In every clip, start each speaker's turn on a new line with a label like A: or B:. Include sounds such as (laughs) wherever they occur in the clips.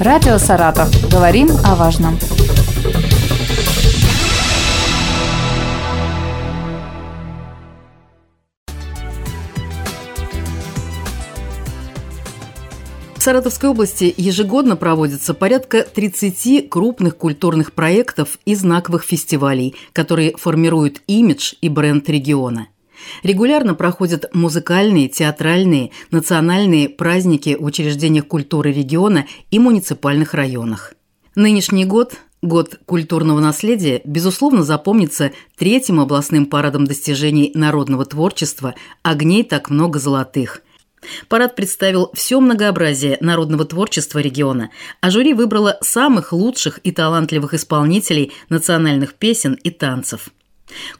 A: Радио «Саратов». Говорим о важном.
B: В Саратовской области ежегодно проводится порядка 30 крупных культурных проектов и знаковых фестивалей, которые формируют имидж и бренд региона. Регулярно проходят музыкальные, театральные, национальные праздники в учреждениях культуры региона и муниципальных районах. Нынешний год Год культурного наследия, безусловно, запомнится третьим областным парадом достижений народного творчества «Огней так много золотых», Парад представил все многообразие народного творчества региона, а жюри выбрало самых лучших и талантливых исполнителей национальных песен и танцев.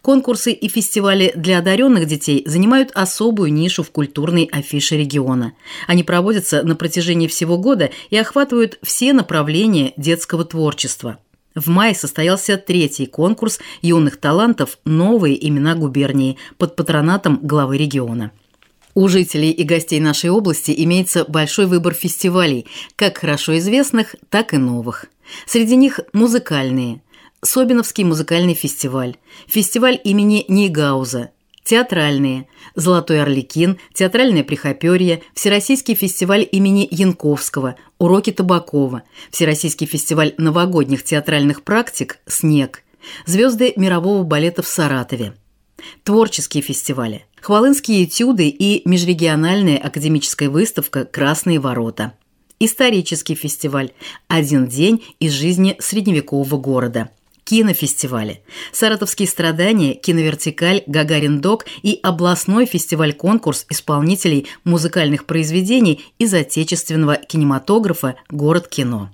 B: Конкурсы и фестивали для одаренных детей занимают особую нишу в культурной афише региона. Они проводятся на протяжении всего года и охватывают все направления детского творчества. В мае состоялся третий конкурс юных талантов «Новые имена губернии» под патронатом главы региона. У жителей и гостей нашей области имеется большой выбор фестивалей, как хорошо известных, так и новых. Среди них музыкальные. Собиновский музыкальный фестиваль, фестиваль имени Нейгауза, театральные «Золотой Орликин», «Театральное Прихоперье», Всероссийский фестиваль имени Янковского, «Уроки Табакова», Всероссийский фестиваль новогодних театральных практик «Снег», «Звезды мирового балета в Саратове». Творческие фестивали, Хвалынские этюды и межрегиональная академическая выставка «Красные ворота». Исторический фестиваль «Один день из жизни средневекового города» кинофестивали. Саратовские страдания, киновертикаль, Гагарин-док и областной фестиваль-конкурс исполнителей музыкальных произведений из отечественного кинематографа «Город кино».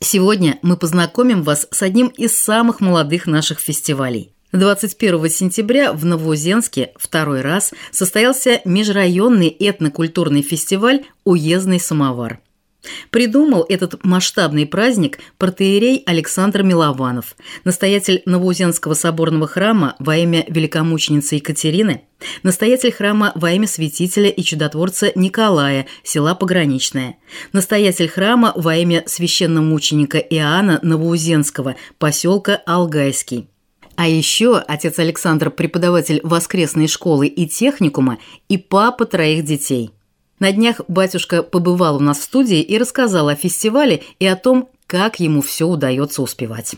B: Сегодня мы познакомим вас с одним из самых молодых наших фестивалей. 21 сентября в Новоузенске второй раз состоялся межрайонный этнокультурный фестиваль «Уездный самовар». Придумал этот масштабный праздник протеерей Александр Милованов, настоятель Новоузенского соборного храма во имя великомученицы Екатерины, настоятель храма во имя святителя и чудотворца Николая, села Пограничное, настоятель храма во имя священномученика Иоанна Новоузенского, поселка Алгайский. А еще отец Александр – преподаватель воскресной школы и техникума и папа троих детей. На днях батюшка побывал у нас в студии и рассказал о фестивале и о том, как ему все удается успевать.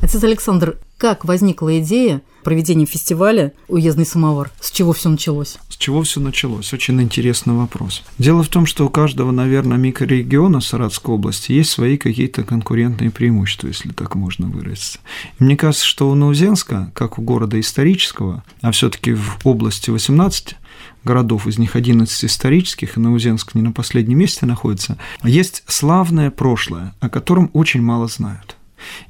B: Отец Александр, как возникла идея проведения фестиваля «Уездный самовар»? С чего все началось?
C: С чего все началось? Очень интересный вопрос. Дело в том, что у каждого, наверное, микрорегиона Саратовской области есть свои какие-то конкурентные преимущества, если так можно выразиться. И мне кажется, что у Наузенска, как у города исторического, а все таки в области 18 городов, из них 11 исторических, и Наузенск не на последнем месте находится, есть славное прошлое, о котором очень мало знают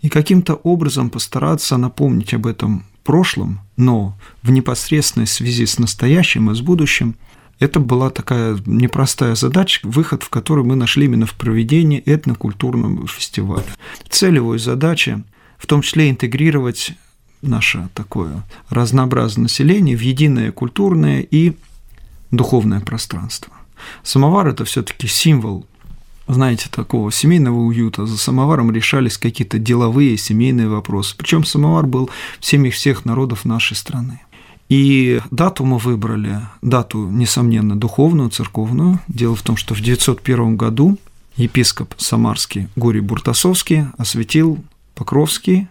C: и каким-то образом постараться напомнить об этом прошлом, но в непосредственной связи с настоящим и с будущим, это была такая непростая задача, выход в который мы нашли именно в проведении этнокультурного фестиваля. Цель его и задача в том числе интегрировать наше такое разнообразное население в единое культурное и духовное пространство. Самовар – это все таки символ знаете, такого семейного уюта. За самоваром решались какие-то деловые, семейные вопросы. Причем самовар был в семьях всех народов нашей страны. И дату мы выбрали, дату, несомненно, духовную, церковную. Дело в том, что в 901 году епископ Самарский Гурий Буртасовский осветил Покровский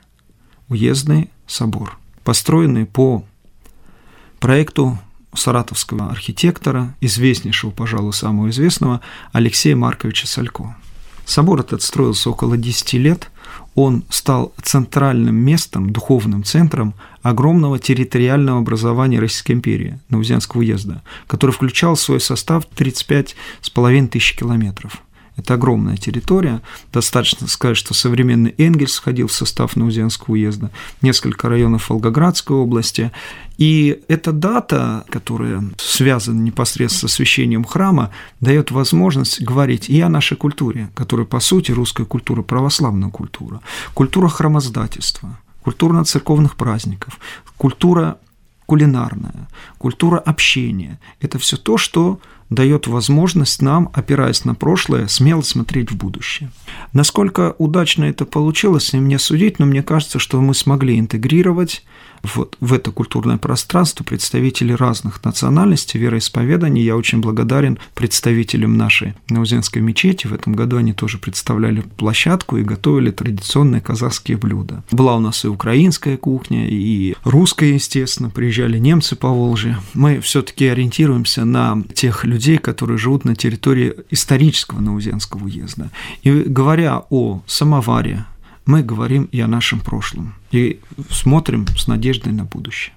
C: уездный собор, построенный по проекту саратовского архитектора, известнейшего, пожалуй, самого известного, Алексея Марковича Салько. Собор этот строился около 10 лет, он стал центральным местом, духовным центром огромного территориального образования Российской империи, Наузенского уезда, который включал в свой состав 35,5 тысяч километров – это огромная территория. Достаточно сказать, что современный Энгельс входил в состав Наузенского уезда, несколько районов Волгоградской области. И эта дата, которая связана непосредственно с освящением храма, дает возможность говорить и о нашей культуре, которая, по сути, русская культура, православная культура, культура храмоздательства, культура церковных праздников, культура кулинарная, культура общения. Это все то, что дает возможность нам, опираясь на прошлое, смело смотреть в будущее. Насколько удачно это получилось, мне судить, но мне кажется, что мы смогли интегрировать вот в это культурное пространство представители разных национальностей, вероисповеданий. Я очень благодарен представителям нашей Наузенской мечети. В этом году они тоже представляли площадку и готовили традиционные казахские блюда. Была у нас и украинская кухня, и русская, естественно, приезжали немцы по Волжье. Мы все-таки ориентируемся на тех людей, которые живут на территории исторического Наузенского уезда. И говоря о самоваре, мы говорим и о нашем прошлом, и смотрим с надеждой на будущее.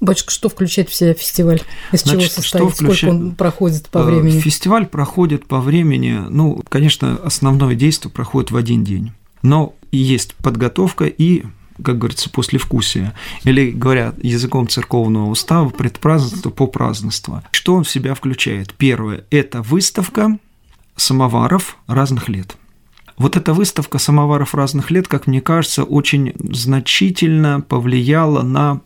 B: Батюшка, что включает в себя фестиваль? Из Значит, чего состоит? Что включает... Сколько он проходит по э, времени?
C: Фестиваль проходит по времени, ну, конечно, основное действие проходит в один день. Но есть подготовка и как говорится, послевкусие, или, говоря языком церковного устава, предпразднство по празднеству. Что он в себя включает? Первое – это выставка самоваров разных лет. Вот эта выставка самоваров разных лет, как мне кажется, очень значительно повлияла на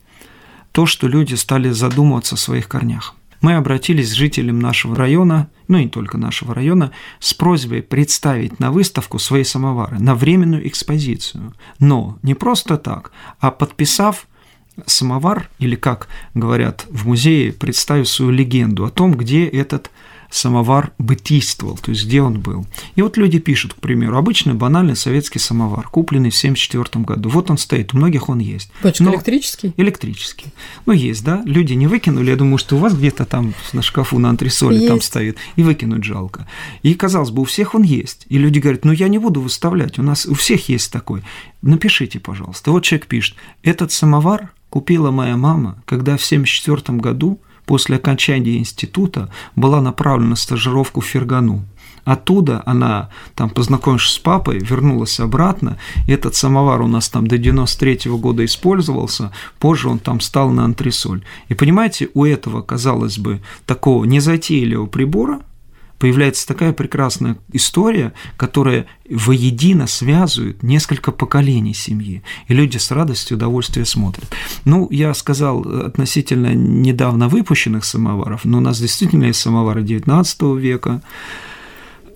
C: то, что люди стали задумываться о своих корнях. Мы обратились к жителям нашего района, ну и не только нашего района, с просьбой представить на выставку свои самовары, на временную экспозицию. Но не просто так, а подписав самовар, или как говорят в музее, представив свою легенду о том, где этот самовар бытийствовал, то есть где он был. И вот люди пишут, к примеру, обычный банальный советский самовар, купленный в 1974 году. Вот он стоит, у многих он есть.
B: Почему электрический?
C: Электрический. Ну, есть, да. Люди не выкинули, я думаю, что у вас где-то там на шкафу на антресоле есть. там стоит, и выкинуть жалко. И, казалось бы, у всех он есть. И люди говорят, ну, я не буду выставлять, у нас у всех есть такой. Напишите, пожалуйста. Вот человек пишет, этот самовар купила моя мама, когда в 1974 году после окончания института была направлена на стажировку в Фергану. Оттуда она, там, познакомившись с папой, вернулась обратно. Этот самовар у нас там до 93 -го года использовался, позже он там стал на антресоль. И понимаете, у этого, казалось бы, такого незатейливого прибора – появляется такая прекрасная история, которая воедино связывает несколько поколений семьи, и люди с радостью и удовольствием смотрят. Ну, я сказал относительно недавно выпущенных самоваров, но у нас действительно есть самовары XIX века,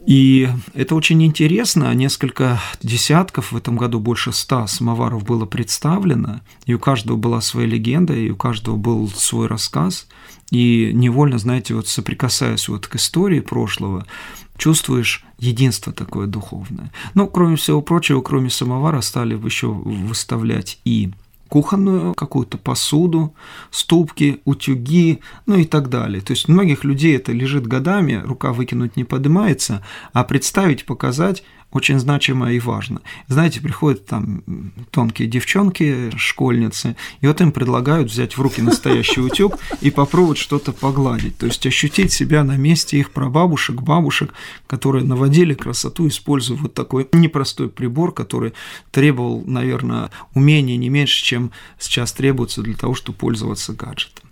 C: и это очень интересно. Несколько десятков, в этом году больше ста самоваров было представлено, и у каждого была своя легенда, и у каждого был свой рассказ. И невольно, знаете, вот соприкасаясь вот к истории прошлого, чувствуешь единство такое духовное. Но, кроме всего прочего, кроме самовара, стали еще выставлять и кухонную какую-то посуду, ступки, утюги, ну и так далее. То есть многих людей это лежит годами, рука выкинуть не поднимается, а представить, показать очень значимо и важно. Знаете, приходят там тонкие девчонки, школьницы, и вот им предлагают взять в руки настоящий утюг и попробовать что-то погладить, то есть ощутить себя на месте их прабабушек, бабушек, которые наводили красоту, используя вот такой непростой прибор, который требовал, наверное, умения не меньше, чем сейчас требуется для того, чтобы пользоваться гаджетом.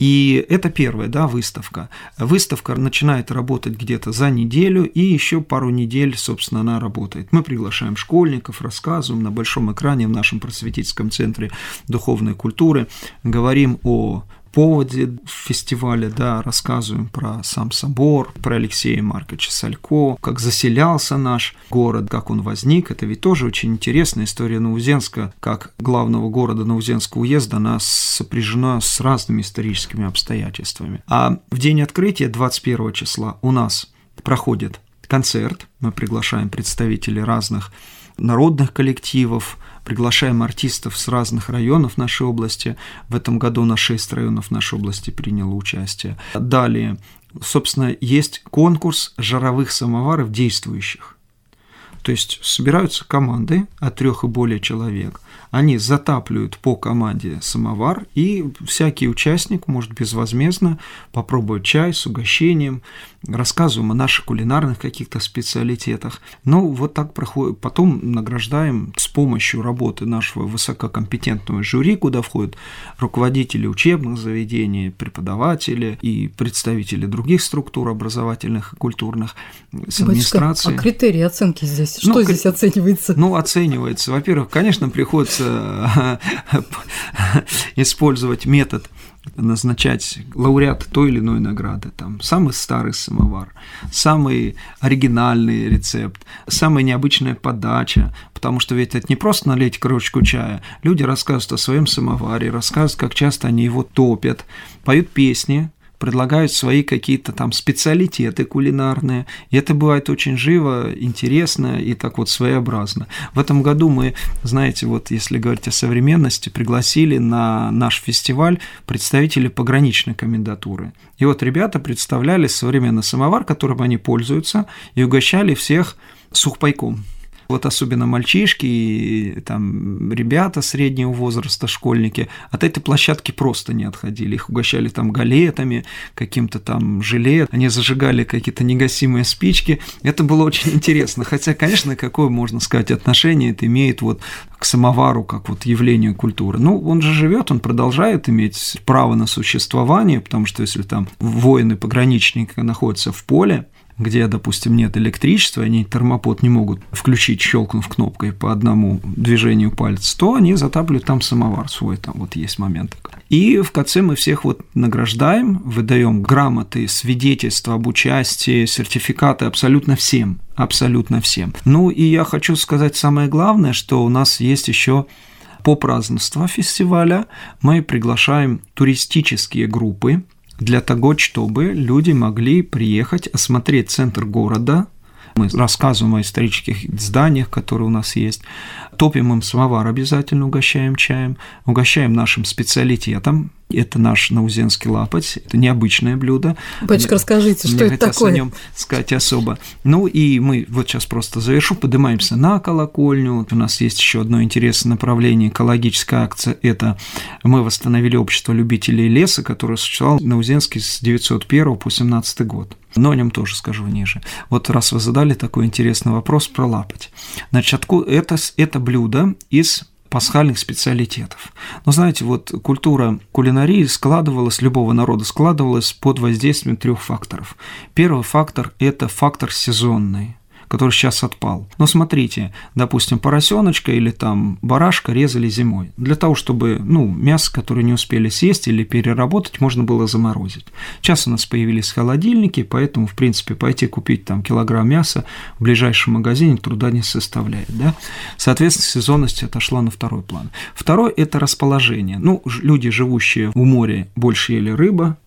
C: И это первая да, выставка. Выставка начинает работать где-то за неделю, и еще пару недель, собственно, она работает. Мы приглашаем школьников, рассказываем на большом экране в нашем просветительском центре духовной культуры, говорим о поводе фестиваля, да, рассказываем про сам собор, про Алексея Марковича Салько, как заселялся наш город, как он возник. Это ведь тоже очень интересная история Наузенска, как главного города Наузенского уезда, она сопряжена с разными историческими обстоятельствами. А в день открытия, 21 числа, у нас проходит концерт, мы приглашаем представителей разных народных коллективов, приглашаем артистов с разных районов нашей области. В этом году на 6 районов нашей области приняло участие. Далее, собственно, есть конкурс жаровых самоваров действующих. То есть собираются команды от трех и более человек – они затапливают по команде самовар, и всякий участник может безвозмездно попробовать чай с угощением, рассказываем о наших кулинарных каких-то специалитетах. Ну, вот так проходит. Потом награждаем с помощью работы нашего высококомпетентного жюри, куда входят руководители учебных заведений, преподаватели и представители других структур образовательных и культурных с администрацией.
B: А критерии оценки здесь? Что ну, здесь оценивается?
C: Ну, оценивается. Во-первых, конечно, приходится (laughs) использовать метод назначать лауреата той или иной награды. Там самый старый самовар, самый оригинальный рецепт, самая необычная подача, потому что ведь это не просто налить кружку чая. Люди рассказывают о своем самоваре, рассказывают, как часто они его топят, поют песни, предлагают свои какие-то там специалитеты кулинарные. И это бывает очень живо, интересно и так вот своеобразно. В этом году мы, знаете, вот если говорить о современности, пригласили на наш фестиваль представителей пограничной комендатуры. И вот ребята представляли современный самовар, которым они пользуются, и угощали всех сухпайком вот особенно мальчишки и там ребята среднего возраста, школьники, от этой площадки просто не отходили. Их угощали там галетами, каким-то там желе, они зажигали какие-то негасимые спички. Это было очень (laughs) интересно. Хотя, конечно, какое, можно сказать, отношение это имеет вот к самовару, как вот явлению культуры. Ну, он же живет, он продолжает иметь право на существование, потому что если там воины-пограничники находятся в поле, где, допустим, нет электричества, они термопод не могут включить, щелкнув кнопкой по одному движению пальца, то они затапливают там самовар свой, там вот есть момент. И в конце мы всех вот награждаем, выдаем грамоты, свидетельства об участии, сертификаты абсолютно всем, абсолютно всем. Ну и я хочу сказать самое главное, что у нас есть еще по празднеству фестиваля мы приглашаем туристические группы, для того, чтобы люди могли приехать, осмотреть центр города, мы рассказываем о исторических зданиях, которые у нас есть, топим им самовар обязательно, угощаем чаем, угощаем нашим специалитетом, это наш наузенский лапоть, это необычное блюдо.
B: Батюшка, расскажите, что
C: Мне
B: это такое?
C: о нем сказать особо. Ну и мы вот сейчас просто завершу, поднимаемся на колокольню. У нас есть еще одно интересное направление, экологическая акция. Это мы восстановили общество любителей леса, которое существовало на Узенске с 901 по 17 год. Но о нем тоже скажу ниже. Вот раз вы задали такой интересный вопрос про лапоть. Значит, откуда это, это блюдо из пасхальных специалитетов. Но знаете, вот культура кулинарии складывалась, любого народа складывалась под воздействием трех факторов. Первый фактор – это фактор сезонный который сейчас отпал. Но смотрите, допустим, поросеночка или там барашка резали зимой. Для того, чтобы ну, мясо, которое не успели съесть или переработать, можно было заморозить. Сейчас у нас появились холодильники, поэтому, в принципе, пойти купить там килограмм мяса в ближайшем магазине труда не составляет. Да? Соответственно, сезонность отошла на второй план. Второй – это расположение. Ну, люди, живущие у моря, больше ели рыба,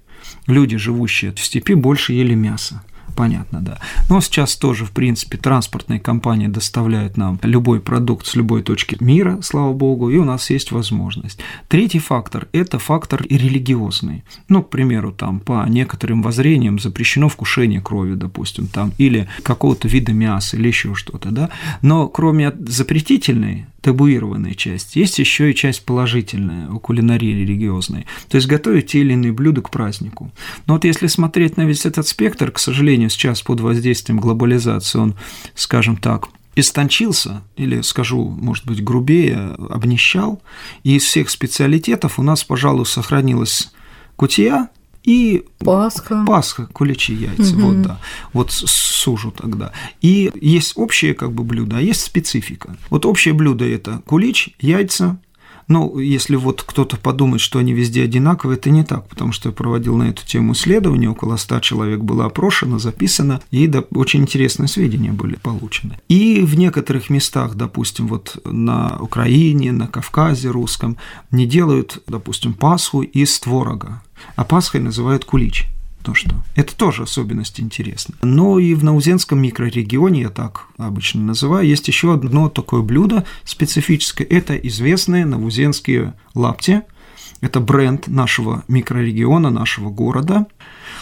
C: люди, живущие в степи, больше ели мясо понятно, да. Но сейчас тоже, в принципе, транспортные компании доставляют нам любой продукт с любой точки мира, слава богу, и у нас есть возможность. Третий фактор – это фактор религиозный. Ну, к примеру, там по некоторым воззрениям запрещено вкушение крови, допустим, там, или какого-то вида мяса, или еще что-то, да. Но кроме запретительной, табуированной части, есть еще и часть положительная у кулинарии религиозной, то есть готовить те или иные блюда к празднику. Но вот если смотреть на весь этот спектр, к сожалению, сейчас под воздействием глобализации он, скажем так, истончился, или скажу, может быть, грубее, обнищал, и из всех специалитетов у нас, пожалуй, сохранилась кутия, и
B: Пасха.
C: Пасха, куличи, яйца, угу. вот да, вот сужу тогда. И есть общее как бы блюдо, а есть специфика. Вот общее блюдо это кулич, яйца, ну, если вот кто-то подумает, что они везде одинаковые, это не так, потому что я проводил на эту тему исследование, около 100 человек было опрошено, записано, и да, очень интересные сведения были получены. И в некоторых местах, допустим, вот на Украине, на Кавказе русском, не делают, допустим, Пасху из творога, а Пасхой называют кулич то что это тоже особенность интересная. Но и в Наузенском микрорегионе, я так обычно называю, есть еще одно такое блюдо специфическое. Это известные наузенские лапти. Это бренд нашего микрорегиона, нашего города.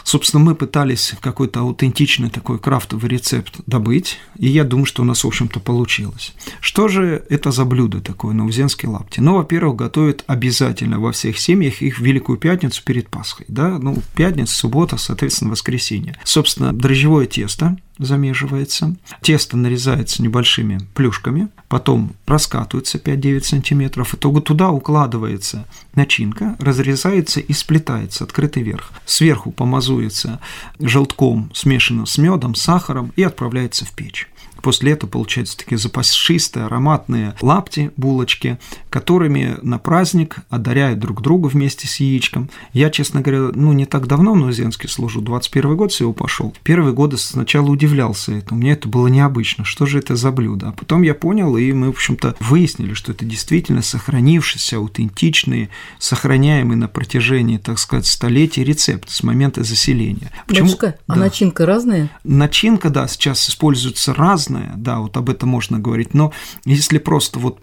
C: Собственно, мы пытались какой-то аутентичный такой крафтовый рецепт добыть, и я думаю, что у нас, в общем-то, получилось. Что же это за блюдо такое, наузенские лапти? Ну, во-первых, готовят обязательно во всех семьях их в Великую Пятницу перед Пасхой, да, ну, пятница, суббота, соответственно, воскресенье. Собственно, дрожжевое тесто, замеживается, тесто нарезается небольшими плюшками, потом раскатывается 5-9 сантиметров, итого туда укладывается начинка, разрезается и сплетается, открытый верх. Сверху помазуется желтком, смешанным с медом, сахаром и отправляется в печь. После этого получаются такие запасистые, ароматные лапти, булочки, которыми на праздник одаряют друг друга вместе с яичком. Я, честно говоря, ну, не так давно в Новоземске служу, 21 год всего пошел. Первые годы сначала удивлялся этому, мне это было необычно, что же это за блюдо. А потом я понял, и мы, в общем-то, выяснили, что это действительно сохранившийся, аутентичный, сохраняемый на протяжении, так сказать, столетий рецепт с момента заселения.
B: Почему? Батюшка, а да. а начинка разная?
C: Начинка, да, сейчас используется разная, да, вот об этом можно говорить, но если просто вот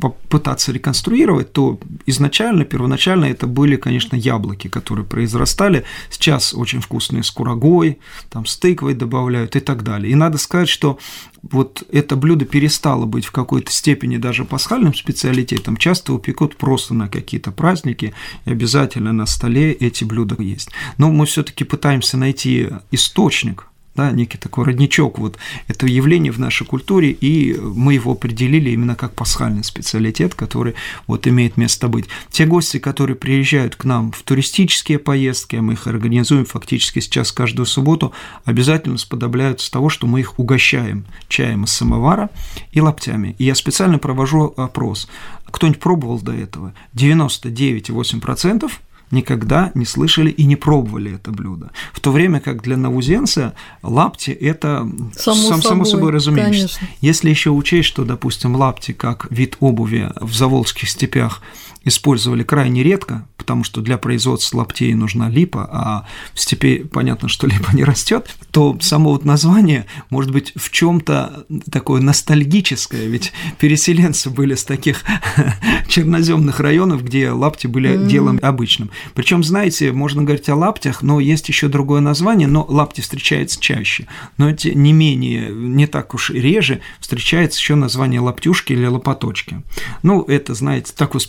C: попытаться реконструировать, то изначально, первоначально это были, конечно, яблоки, которые произрастали, сейчас очень вкусные с курагой, там с тыквой добавляют и так далее. И надо сказать, что вот это блюдо перестало быть в какой-то степени даже пасхальным специалитетом, часто упекут просто на какие-то праздники, и обязательно на столе эти блюда есть. Но мы все-таки пытаемся найти источник да, некий такой родничок вот это явление в нашей культуре, и мы его определили именно как пасхальный специалитет, который вот имеет место быть. Те гости, которые приезжают к нам в туристические поездки, мы их организуем фактически сейчас каждую субботу, обязательно сподобляются того, что мы их угощаем чаем из самовара и лаптями. И я специально провожу опрос. Кто-нибудь пробовал до этого? 99,8% никогда не слышали и не пробовали это блюдо. В то время как для навузенца лапти – это само, сам, собой, само собой разумеется. Если еще учесть, что, допустим, лапти как вид обуви в заволжских степях использовали крайне редко, потому что для производства лаптей нужна липа, а в степи понятно, что (laughs) липа не растет, то само вот название может быть в чем-то такое ностальгическое, ведь переселенцы были с таких (laughs) черноземных районов, где лапти были mm-hmm. делом обычным. Причем, знаете, можно говорить о лаптях, но есть еще другое название, но лапти встречается чаще. Но эти не менее, не так уж реже встречается еще название лаптюшки или лопаточки. Ну, это, знаете, такое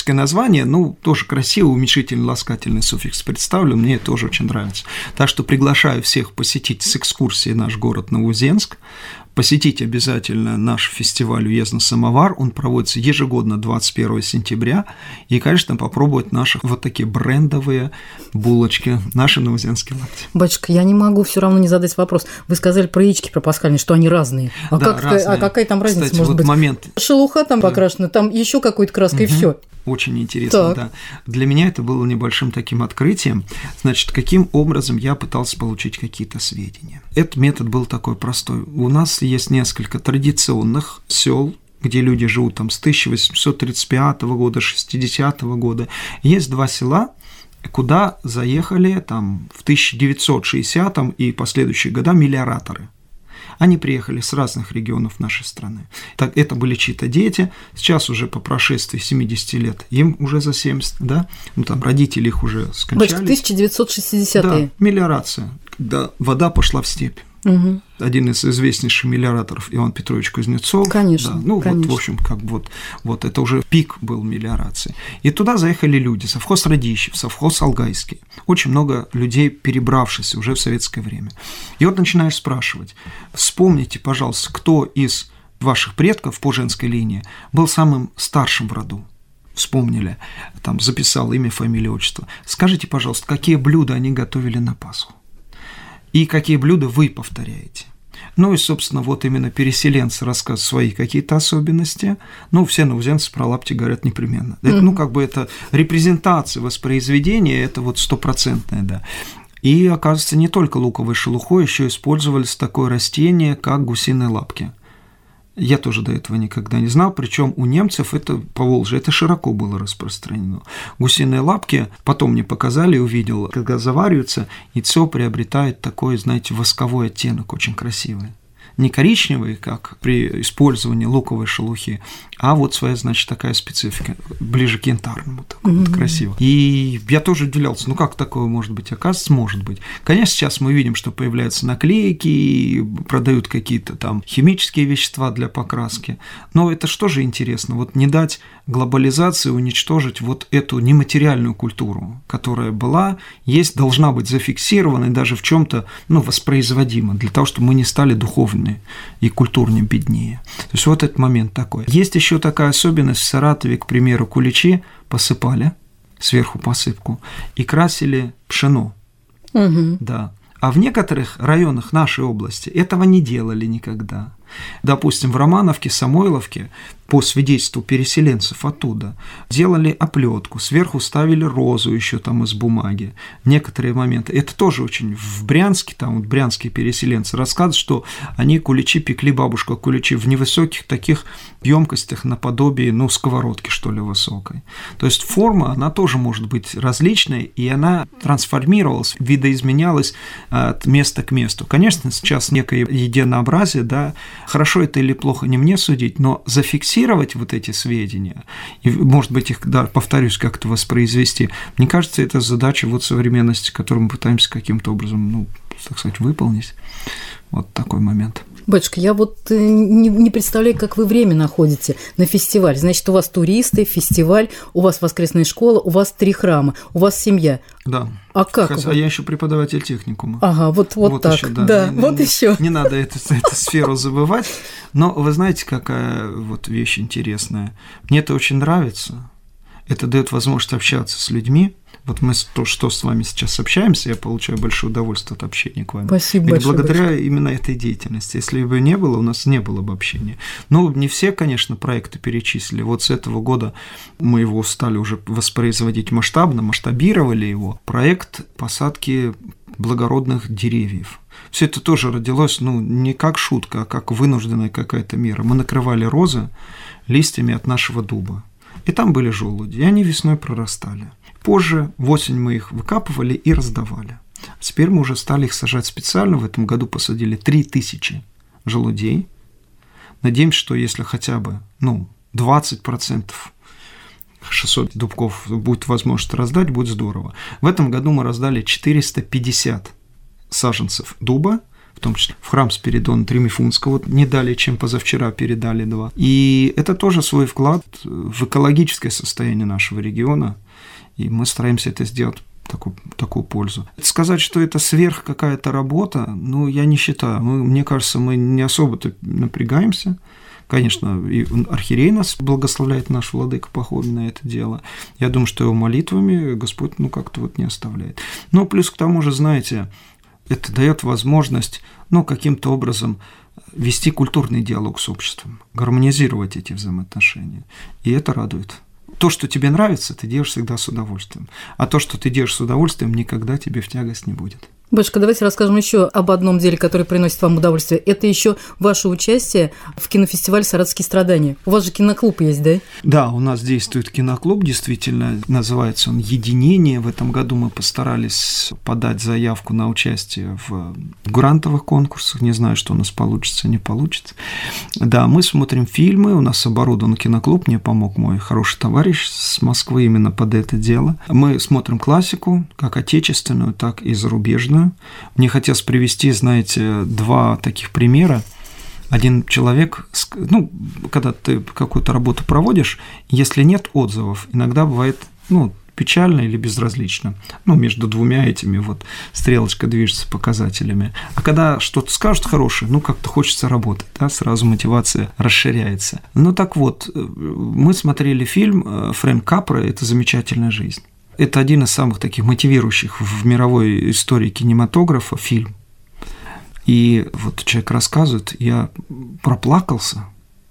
C: специфическое название, ну, тоже красиво, уменьшительный, ласкательный суффикс представлю, мне тоже очень нравится. Так что приглашаю всех посетить с экскурсией наш город Новозенск посетить обязательно наш фестиваль «Уездный самовар». Он проводится ежегодно 21 сентября. И, конечно, попробовать наши вот такие брендовые булочки, наши новоземские лапти.
B: Батюшка, я не могу все равно не задать вопрос. Вы сказали про яички, про пасхальные, что они разные. А, да, как разные. а какая там разница Кстати, может вот быть? Момент... Шелуха там да. покрашена, там еще какой-то краской, угу. и все.
C: Очень интересно, так. да. Для меня это было небольшим таким открытием. Значит, каким образом я пытался получить какие-то сведения. Этот метод был такой простой. У нас есть несколько традиционных сел, где люди живут там с 1835 года, 60 года. Есть два села, куда заехали там в 1960 и последующие года миллиораторы – они приехали с разных регионов нашей страны. Так, это были чьи-то дети, сейчас уже по прошествии 70 лет, им уже за 70, да, ну там родители их уже скончались.
B: 1960-е.
C: Да, мелиорация, когда вода пошла в степь. Угу. Один из известнейших миллиораторов Иван Петрович Кузнецов.
B: Конечно.
C: Да, ну
B: конечно.
C: вот, в общем, как вот, вот это уже пик был миллиорации. И туда заехали люди, совхоз Радищев, совхоз Алгайский. Очень много людей, перебравшихся уже в советское время. И вот начинаешь спрашивать, вспомните, пожалуйста, кто из ваших предков по женской линии был самым старшим в роду? Вспомнили, там записал имя, фамилию, отчество. Скажите, пожалуйста, какие блюда они готовили на Пасху? И какие блюда вы повторяете. Ну и, собственно, вот именно переселенцы рассказывают свои какие-то особенности. Ну, все новоземцы про лапти говорят непременно. Mm-hmm. Ну, как бы это репрезентация воспроизведения, это вот стопроцентная, да. И, оказывается, не только луковой шелухой, еще использовались такое растение, как гусиные лапки. Я тоже до этого никогда не знал, причем у немцев это по Волжье это широко было распространено. Гусиные лапки потом мне показали, увидел, когда завариваются, яйцо приобретает такой, знаете, восковой оттенок, очень красивый не коричневый, как при использовании луковой шелухи, а вот своя, значит, такая специфика, ближе к янтарному, так mm-hmm. вот красиво. И я тоже удивлялся, ну как такое может быть? Оказывается, может быть. Конечно, сейчас мы видим, что появляются наклейки, продают какие-то там химические вещества для покраски, но это что же интересно, вот не дать глобализации уничтожить вот эту нематериальную культуру, которая была, есть, должна быть зафиксирована и даже в чем-то ну, воспроизводима, для того, чтобы мы не стали духовнее и культурнее беднее. То есть вот этот момент такой. Есть еще такая особенность в Саратове, к примеру, куличи посыпали сверху посыпку и красили пшено. Угу. Да. А в некоторых районах нашей области этого не делали никогда. Допустим, в Романовке, Самойловке по свидетельству переселенцев оттуда, делали оплетку, сверху ставили розу еще там из бумаги. Некоторые моменты. Это тоже очень в Брянске, там вот брянские переселенцы рассказывают, что они куличи пекли, бабушка куличи в невысоких таких емкостях наподобие, ну, сковородки, что ли, высокой. То есть форма, она тоже может быть различной, и она трансформировалась, видоизменялась от места к месту. Конечно, сейчас некое единообразие, да, хорошо это или плохо не мне судить, но зафиксировать зафиксировать вот эти сведения, и, может быть, их, да, повторюсь, как-то воспроизвести, мне кажется, это задача вот современности, которую мы пытаемся каким-то образом, ну, так сказать, выполнить. Вот такой момент.
B: Батюшка, я вот э, не, не представляю, как вы время находите на фестиваль. Значит, у вас туристы, фестиваль, у вас воскресная школа, у вас три храма, у вас семья.
C: Да.
B: А как?
C: Хотя, а я еще преподаватель техникума.
B: Ага, вот, вот, вот так. Еще, да, да не, вот не, еще.
C: Не надо эту, эту сферу забывать. Но вы знаете, какая вот вещь интересная? Мне это очень нравится. Это дает возможность общаться с людьми, вот мы то, что с вами сейчас общаемся, я получаю большое удовольствие от общения к вам.
B: Спасибо
C: Ведь
B: большое.
C: благодаря
B: большое.
C: именно этой деятельности. Если бы не было, у нас не было бы общения. Ну, не все, конечно, проекты перечислили. Вот с этого года мы его стали уже воспроизводить масштабно, масштабировали его. Проект посадки благородных деревьев. Все это тоже родилось, ну, не как шутка, а как вынужденная какая-то мера. Мы накрывали розы листьями от нашего дуба. И там были желуди, и они весной прорастали. Позже, в осень мы их выкапывали и раздавали. Теперь мы уже стали их сажать специально. В этом году посадили 3000 желудей. Надеемся, что если хотя бы ну, 20% 600 дубков будет возможность раздать, будет здорово. В этом году мы раздали 450 саженцев дуба, в том числе в храм Спиридона Тримифунского, не далее, чем позавчера передали два. И это тоже свой вклад в экологическое состояние нашего региона – и мы стараемся это сделать такую, такую пользу. Сказать, что это сверх какая-то работа, ну, я не считаю. Мы, мне кажется, мы не особо-то напрягаемся. Конечно, и архиерей нас благословляет, наш владыка Пахомий на это дело. Я думаю, что его молитвами Господь, ну, как-то вот не оставляет. Но плюс к тому же, знаете, это дает возможность, ну, каким-то образом вести культурный диалог с обществом, гармонизировать эти взаимоотношения. И это радует то, что тебе нравится, ты делаешь всегда с удовольствием. А то, что ты делаешь с удовольствием, никогда тебе в тягость не будет.
B: Батюшка, давайте расскажем еще об одном деле, которое приносит вам удовольствие. Это еще ваше участие в кинофестивале «Саратовские страдания». У вас же киноклуб есть, да?
C: Да, у нас действует киноклуб, действительно, называется он «Единение». В этом году мы постарались подать заявку на участие в грантовых конкурсах. Не знаю, что у нас получится, не получится. Да, мы смотрим фильмы, у нас оборудован киноклуб, мне помог мой хороший товарищ с Москвы именно под это дело. Мы смотрим классику, как отечественную, так и зарубежную Мне хотелось привести, знаете, два таких примера. Один человек, ну, когда ты какую-то работу проводишь, если нет отзывов, иногда бывает, ну, печально или безразлично. Ну, между двумя этими вот стрелочка движется показателями. А когда что-то скажут хорошее, ну, как-то хочется работать, да, сразу мотивация расширяется. Ну, так вот, э, мы смотрели фильм э, Фрэнк Капра «Это замечательная жизнь» это один из самых таких мотивирующих в мировой истории кинематографа фильм. И вот человек рассказывает, я проплакался,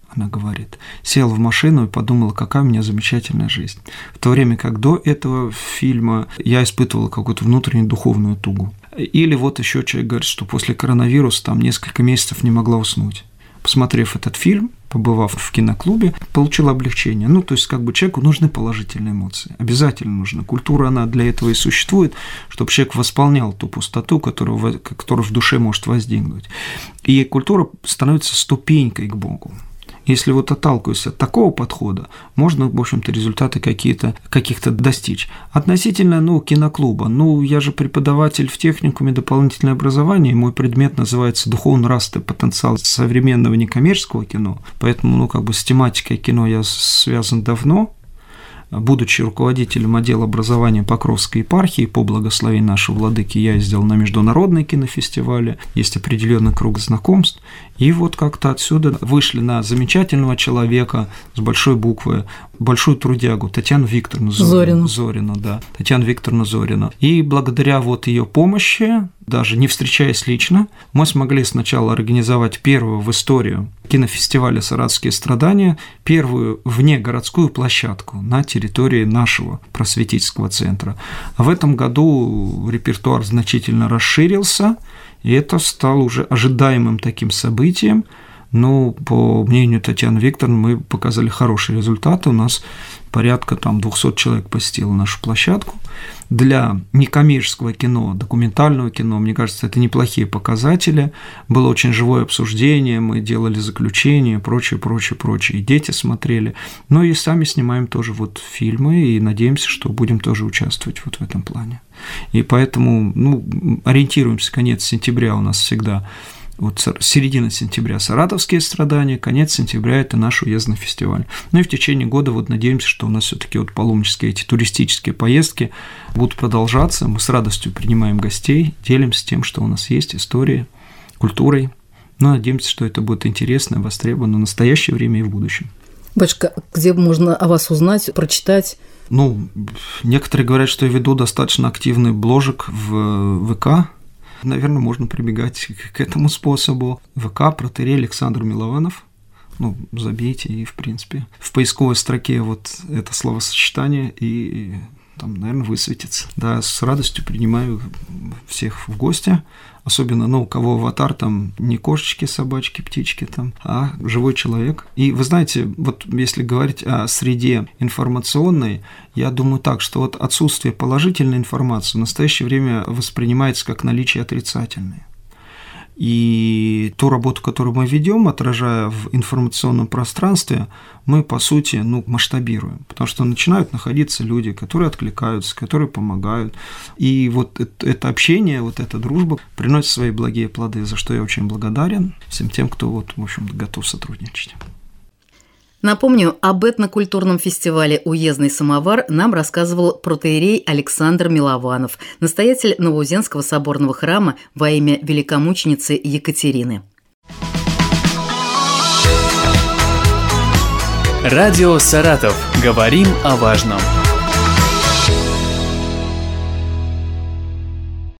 C: она говорит, сел в машину и подумала, какая у меня замечательная жизнь. В то время как до этого фильма я испытывала какую-то внутреннюю духовную тугу. Или вот еще человек говорит, что после коронавируса там несколько месяцев не могла уснуть посмотрев этот фильм, побывав в киноклубе, получил облегчение. Ну, то есть, как бы человеку нужны положительные эмоции. Обязательно нужно. Культура, она для этого и существует, чтобы человек восполнял ту пустоту, которую, которая в душе может возникнуть. И культура становится ступенькой к Богу. Если вот отталкиваясь от такого подхода, можно, в общем-то, результаты какие-то, каких-то достичь. Относительно, ну, киноклуба, ну, я же преподаватель в техникуме дополнительное образование, и мой предмет называется «Духовно-нравственный потенциал современного некоммерческого кино», поэтому, ну, как бы с тематикой кино я связан давно, будучи руководителем отдела образования Покровской епархии по благословению нашего владыки, я ездил на международные кинофестивали, есть определенный круг знакомств, и вот как-то отсюда вышли на замечательного человека с большой буквы, большую трудягу Татьяну Викторовну Зорину. Зорину, да. Татьяну Викторовну Зорину. И благодаря вот ее помощи, даже не встречаясь лично, мы смогли сначала организовать первую в историю кинофестиваля «Саратовские страдания», первую внегородскую площадку на территории нашего просветительского центра. В этом году репертуар значительно расширился – и это стало уже ожидаемым таким событием. Но, по мнению Татьяны Викторовны, мы показали хорошие результаты. У нас порядка там 200 человек посетило нашу площадку. Для некоммерческого кино, документального кино, мне кажется, это неплохие показатели. Было очень живое обсуждение, мы делали заключения, прочее, прочее, прочее. И дети смотрели. Но и сами снимаем тоже вот фильмы, и надеемся, что будем тоже участвовать вот в этом плане. И поэтому, ну, ориентируемся, конец сентября у нас всегда вот середина сентября саратовские страдания, конец сентября это наш уездный фестиваль. Ну и в течение года вот надеемся, что у нас все-таки вот паломнические эти туристические поездки будут продолжаться. Мы с радостью принимаем гостей, делимся тем, что у нас есть, историей, культурой. Ну, надеемся, что это будет интересно, востребовано в настоящее время и в будущем.
B: Батюшка, где можно о вас узнать, прочитать?
C: Ну, некоторые говорят, что я веду достаточно активный бложек в ВК, Наверное, можно прибегать к этому способу. ВК, протерей Александр Милованов. Ну, забейте, и, в принципе, в поисковой строке вот это словосочетание, и там, наверное, высветится. Да, с радостью принимаю всех в гости особенно, ну, у кого аватар там не кошечки, собачки, птички там, а живой человек. И вы знаете, вот если говорить о среде информационной, я думаю так, что вот отсутствие положительной информации в настоящее время воспринимается как наличие отрицательной. И ту работу, которую мы ведем, отражая в информационном пространстве, мы, по сути, ну, масштабируем. Потому что начинают находиться люди, которые откликаются, которые помогают. И вот это общение, вот эта дружба приносит свои благие плоды, за что я очень благодарен всем тем, кто, вот, в общем, готов сотрудничать.
B: Напомню, об этнокультурном фестивале «Уездный самовар» нам рассказывал протеерей Александр Милованов, настоятель Новоузенского соборного храма во имя великомученицы Екатерины.
D: Радио «Саратов». Говорим о важном.